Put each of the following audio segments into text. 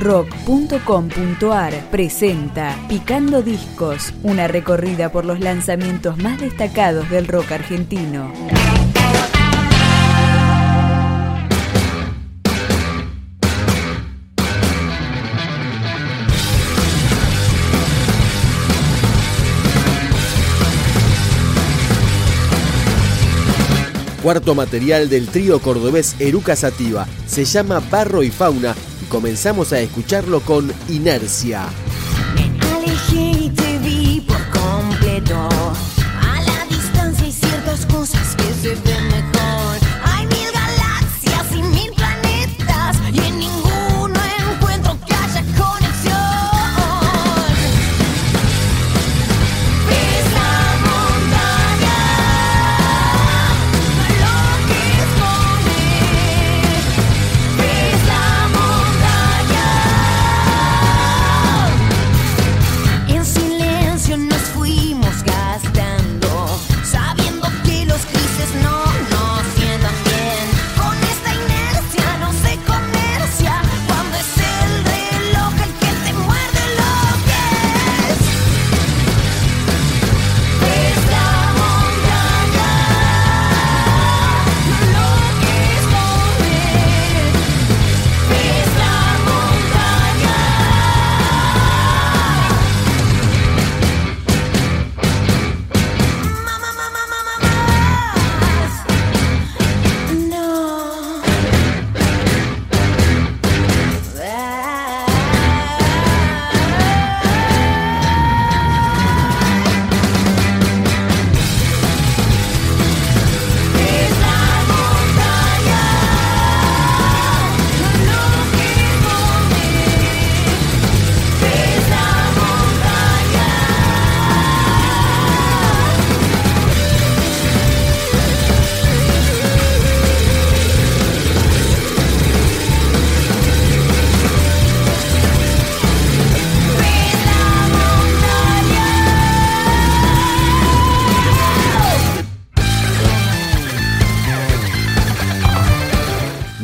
rock.com.ar presenta Picando Discos, una recorrida por los lanzamientos más destacados del rock argentino. Cuarto material del trío cordobés Eruca Sativa. Se llama Barro y Fauna comenzamos a escucharlo con Inercia.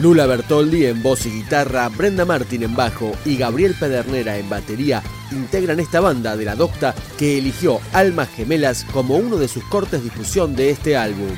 Lula Bertoldi en voz y guitarra, Brenda Martin en bajo y Gabriel Pedernera en batería integran esta banda de la Docta que eligió Almas Gemelas como uno de sus cortes difusión de este álbum.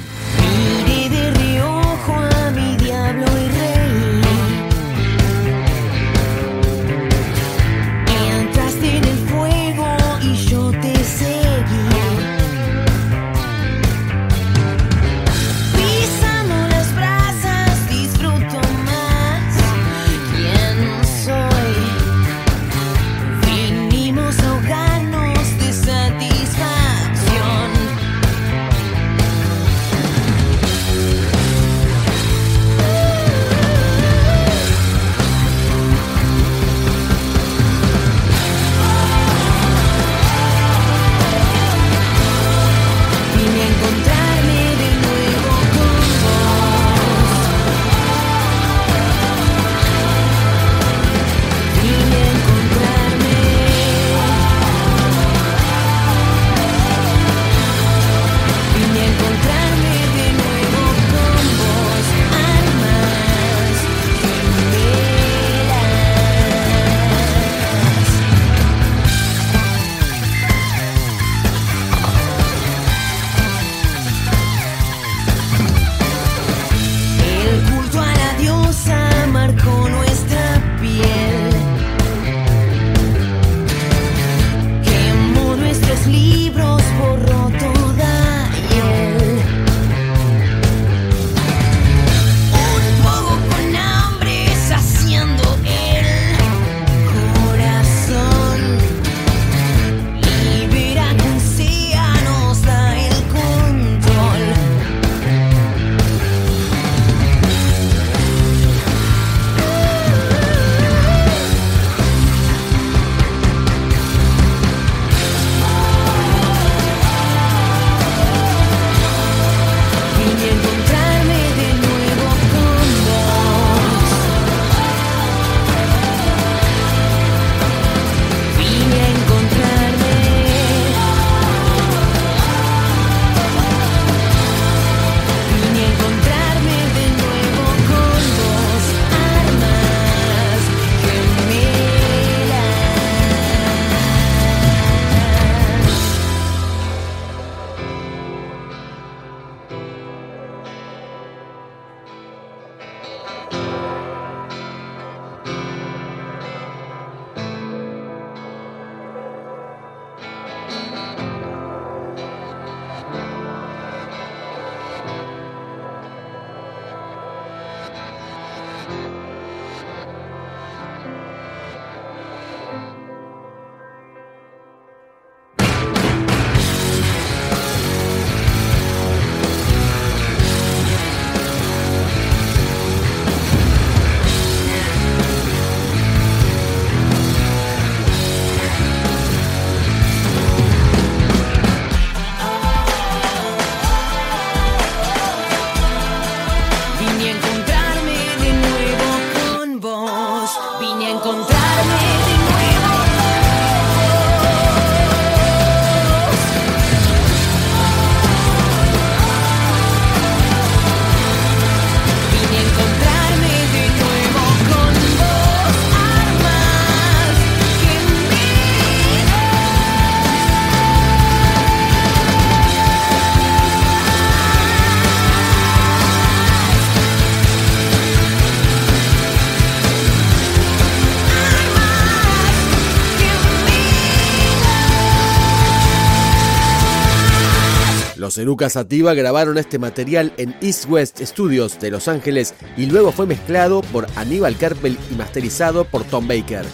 Los Eruca Sativa grabaron este material en East West Studios de Los Ángeles y luego fue mezclado por Aníbal Carpel y masterizado por Tom Baker.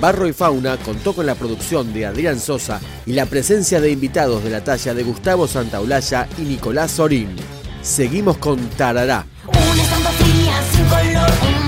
Barro y Fauna contó con la producción de Adrián Sosa y la presencia de invitados de la talla de Gustavo Santaolalla y Nicolás Sorín. Seguimos con Tarará. Una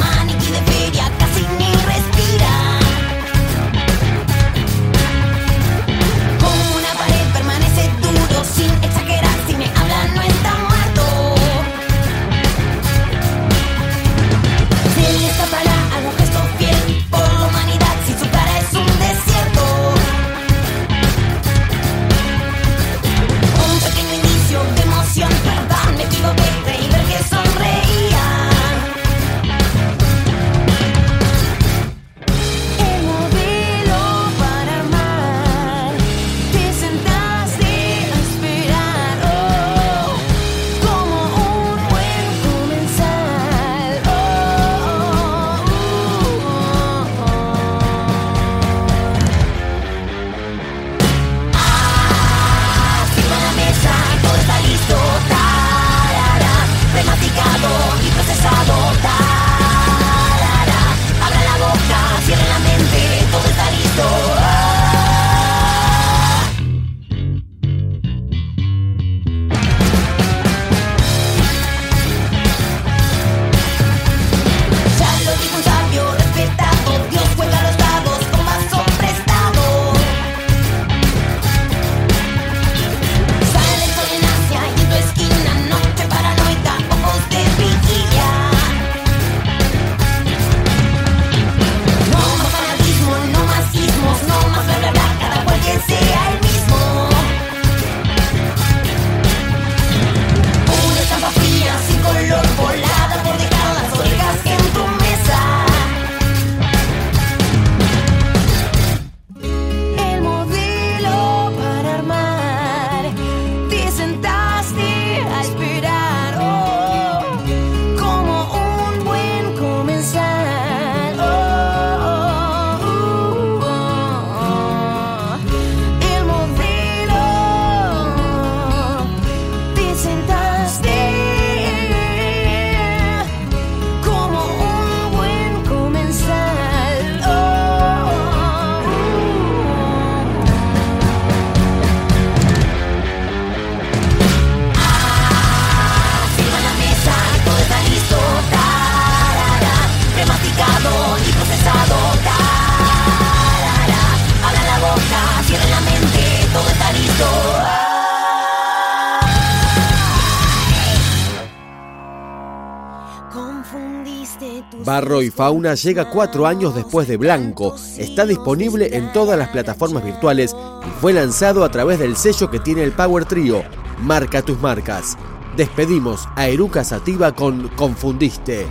Farro y Fauna llega cuatro años después de Blanco, está disponible en todas las plataformas virtuales y fue lanzado a través del sello que tiene el Power Trio, Marca tus marcas. Despedimos a Eruca Sativa con Confundiste.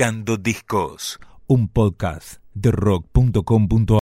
Picando Discos, un podcast de rock.com.ar